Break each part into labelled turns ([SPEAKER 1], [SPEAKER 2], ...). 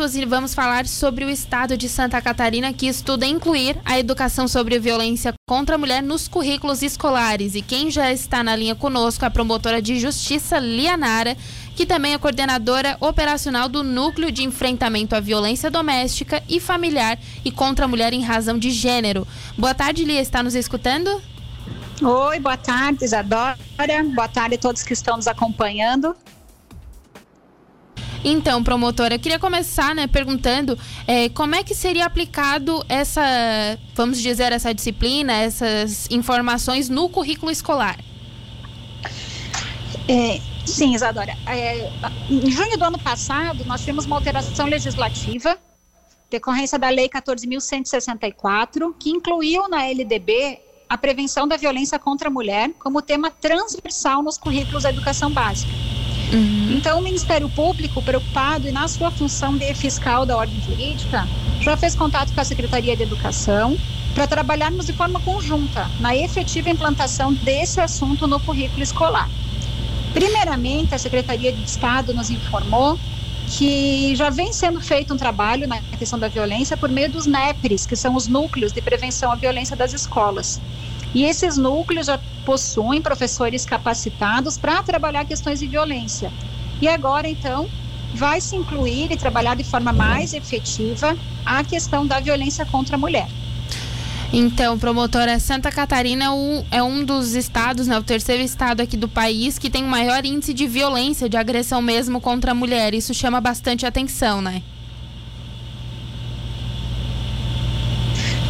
[SPEAKER 1] e vamos falar sobre o estado de Santa Catarina que estuda incluir a educação sobre violência contra a mulher nos currículos escolares. E quem já está na linha conosco é a promotora de justiça Lianara, que também é coordenadora operacional do Núcleo de Enfrentamento à Violência Doméstica e Familiar e contra a Mulher em Razão de Gênero. Boa tarde, Lia. Está nos escutando?
[SPEAKER 2] Oi, boa tarde, Isadora. Boa tarde a todos que estão nos acompanhando.
[SPEAKER 1] Então, promotora, eu queria começar, né, perguntando é, como é que seria aplicado essa, vamos dizer, essa disciplina, essas informações no currículo escolar.
[SPEAKER 2] É, sim, Isadora. É, em junho do ano passado, nós tivemos uma alteração legislativa, decorrência da Lei 14.164, que incluiu na LDB a prevenção da violência contra a mulher como tema transversal nos currículos da educação básica. Uhum. Então, o Ministério Público, preocupado e na sua função de fiscal da ordem jurídica, já fez contato com a Secretaria de Educação para trabalharmos de forma conjunta na efetiva implantação desse assunto no currículo escolar. Primeiramente, a Secretaria de Estado nos informou que já vem sendo feito um trabalho na questão da violência por meio dos NEPRES, que são os núcleos de prevenção à violência das escolas. E esses núcleos já possuem professores capacitados para trabalhar questões de violência. E agora, então, vai se incluir e trabalhar de forma mais efetiva a questão da violência contra a mulher.
[SPEAKER 1] Então, promotora, Santa Catarina é um dos estados, né, o terceiro estado aqui do país que tem o maior índice de violência, de agressão mesmo contra a mulher. Isso chama bastante atenção, né?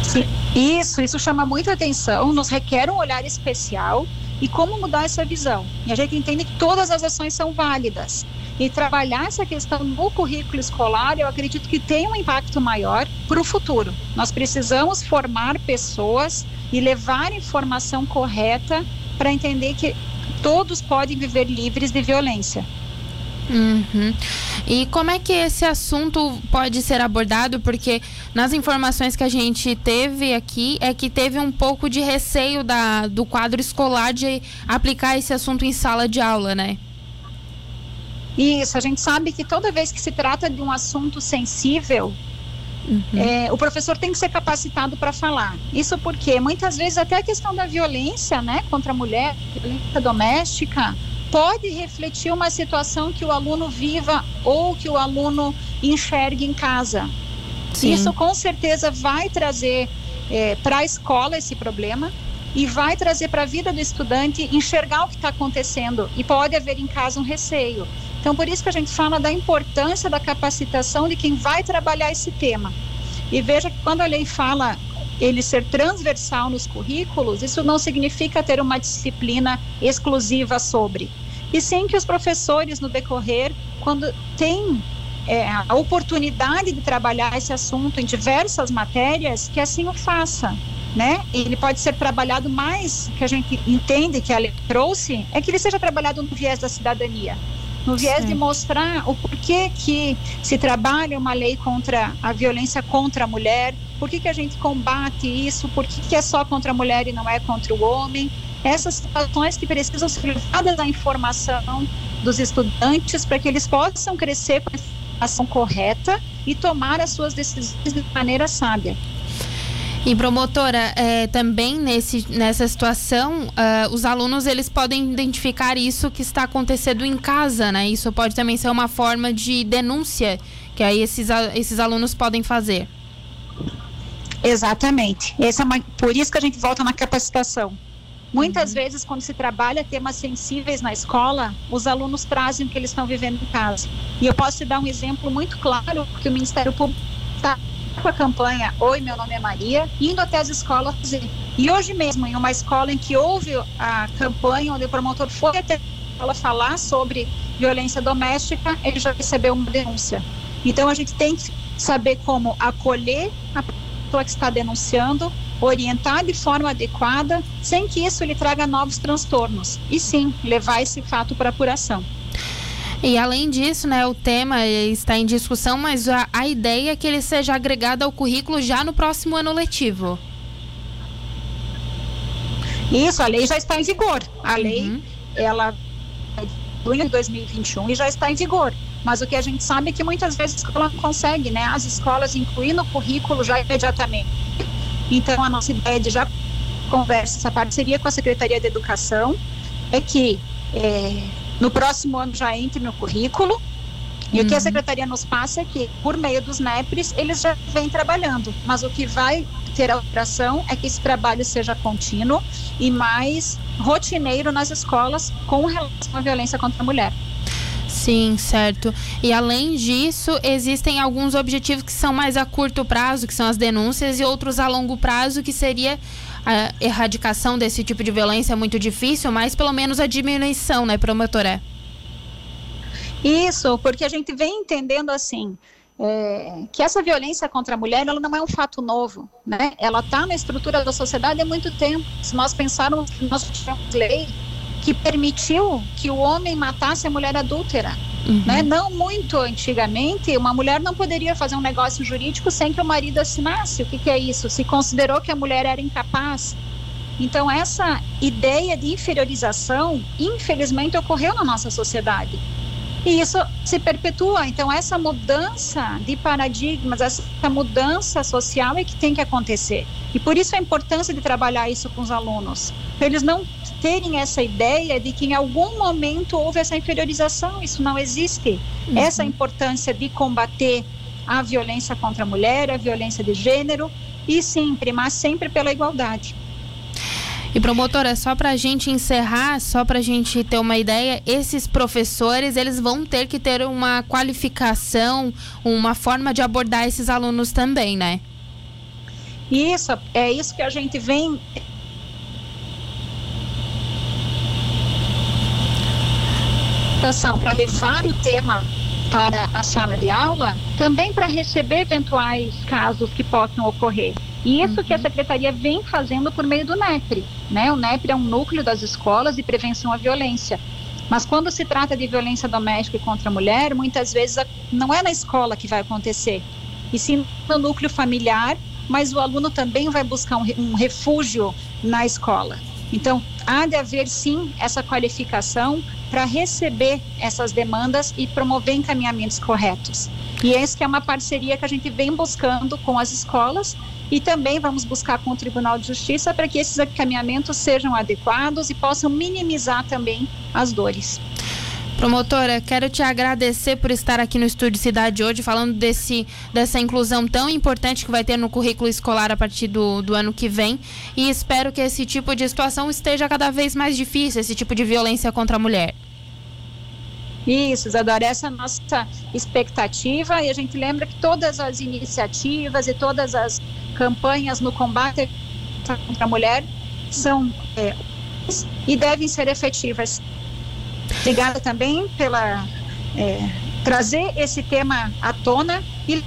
[SPEAKER 2] Sim, isso, isso chama muita atenção, nos requer um olhar especial e como mudar essa visão. E a gente entende que todas as ações são válidas. E trabalhar essa questão no currículo escolar, eu acredito que tem um impacto maior para o futuro. Nós precisamos formar pessoas e levar informação correta para entender que todos podem viver livres de violência.
[SPEAKER 1] Uhum. E como é que esse assunto pode ser abordado? Porque nas informações que a gente teve aqui é que teve um pouco de receio da, do quadro escolar de aplicar esse assunto em sala de aula, né?
[SPEAKER 2] Isso, a gente sabe que toda vez que se trata de um assunto sensível, uhum. é, o professor tem que ser capacitado para falar. Isso porque muitas vezes até a questão da violência, né, contra a mulher, violência doméstica, pode refletir uma situação que o aluno viva ou que o aluno enxergue em casa. Sim. Isso com certeza vai trazer é, para a escola esse problema e vai trazer para a vida do estudante enxergar o que está acontecendo e pode haver em casa um receio. Então, por isso que a gente fala da importância da capacitação de quem vai trabalhar esse tema. E veja que quando a lei fala ele ser transversal nos currículos, isso não significa ter uma disciplina exclusiva sobre. E sim que os professores, no decorrer, quando têm é, a oportunidade de trabalhar esse assunto em diversas matérias, que assim o faça. Né? Ele pode ser trabalhado mais, que a gente entende que a lei trouxe, é que ele seja trabalhado no viés da cidadania no viés Sim. de mostrar o porquê que se trabalha uma lei contra a violência contra a mulher, por que, que a gente combate isso, por que, que é só contra a mulher e não é contra o homem. Essas situações que precisam ser levadas à informação dos estudantes para que eles possam crescer com a ação correta e tomar as suas decisões de maneira sábia.
[SPEAKER 1] E promotora, é, também nesse, nessa situação, uh, os alunos eles podem identificar isso que está acontecendo em casa, né? Isso pode também ser uma forma de denúncia que aí esses, esses alunos podem fazer.
[SPEAKER 2] Exatamente. Essa é uma, por isso que a gente volta na capacitação. Muitas uhum. vezes, quando se trabalha temas sensíveis na escola, os alunos trazem o que eles estão vivendo em casa. E eu posso te dar um exemplo muito claro, porque o Ministério Público com a campanha Oi, meu nome é Maria, indo até as escolas. E hoje mesmo, em uma escola em que houve a campanha, onde o promotor foi até ela falar sobre violência doméstica, ele já recebeu uma denúncia. Então a gente tem que saber como acolher a pessoa que está denunciando, orientar de forma adequada, sem que isso lhe traga novos transtornos. E sim, levar esse fato para apuração.
[SPEAKER 1] E além disso, né, o tema está em discussão, mas a, a ideia é que ele seja agregado ao currículo já no próximo ano letivo.
[SPEAKER 2] Isso, a lei já está em vigor. A lei, uhum. ela é de junho de 2021 e já está em vigor. Mas o que a gente sabe é que muitas vezes a escola não consegue, né? As escolas incluir no currículo já imediatamente. Então, a nossa ideia de já conversa, essa parceria com a Secretaria de Educação, é que é, no próximo ano já entre no currículo. E uhum. o que a uhum. Secretaria nos passa é que, por meio dos NEPRES, eles já vêm trabalhando. Mas o que vai ter alteração é que esse trabalho seja contínuo e mais rotineiro nas escolas com relação à violência contra a mulher.
[SPEAKER 1] Sim, certo. E além disso, existem alguns objetivos que são mais a curto prazo, que são as denúncias, e outros a longo prazo, que seria a erradicação desse tipo de violência muito difícil, mas pelo menos a diminuição, né, promotora?
[SPEAKER 2] Isso, porque a gente vem entendendo assim. É, que essa violência contra a mulher ela não é um fato novo, né? Ela está na estrutura da sociedade há muito tempo. Se nós pensarmos, nós tivemos lei que permitiu que o homem matasse a mulher adúltera. Uhum. Né? Não muito antigamente, uma mulher não poderia fazer um negócio jurídico sem que o marido assinasse. O que, que é isso? Se considerou que a mulher era incapaz. Então, essa ideia de inferiorização, infelizmente, ocorreu na nossa sociedade. E isso se perpetua. Então, essa mudança de paradigmas, essa mudança social é que tem que acontecer. E por isso a importância de trabalhar isso com os alunos. Eles não terem essa ideia de que em algum momento houve essa inferiorização. Isso não existe. Uhum. Essa importância de combater a violência contra a mulher, a violência de gênero e sim, primar sempre pela igualdade.
[SPEAKER 1] E promotora, só para a gente encerrar, só para a gente ter uma ideia, esses professores eles vão ter que ter uma qualificação, uma forma de abordar esses alunos também, né?
[SPEAKER 2] Isso, é isso que a gente vem para levar o tema para a sala de aula, também para receber eventuais casos que possam ocorrer. E isso uhum. que a uhum. secretaria vem fazendo por meio do NEPRE. Né? O NEPRE é um núcleo das escolas de prevenção à violência. Mas quando se trata de violência doméstica e contra a mulher, muitas vezes não é na escola que vai acontecer, e sim no núcleo familiar, mas o aluno também vai buscar um refúgio na escola. Então, há de haver sim essa qualificação para receber essas demandas e promover encaminhamentos corretos. E esse que é uma parceria que a gente vem buscando com as escolas e também vamos buscar com o Tribunal de Justiça para que esses encaminhamentos sejam adequados e possam minimizar também as dores.
[SPEAKER 1] Promotora, quero te agradecer por estar aqui no Estúdio Cidade hoje, falando desse, dessa inclusão tão importante que vai ter no currículo escolar a partir do, do ano que vem. E espero que esse tipo de situação esteja cada vez mais difícil, esse tipo de violência contra a mulher.
[SPEAKER 2] Isso, Isadora, essa é a nossa expectativa e a gente lembra que todas as iniciativas e todas as campanhas no combate contra a mulher são é, e devem ser efetivas. Obrigada também pela é, trazer esse tema à tona e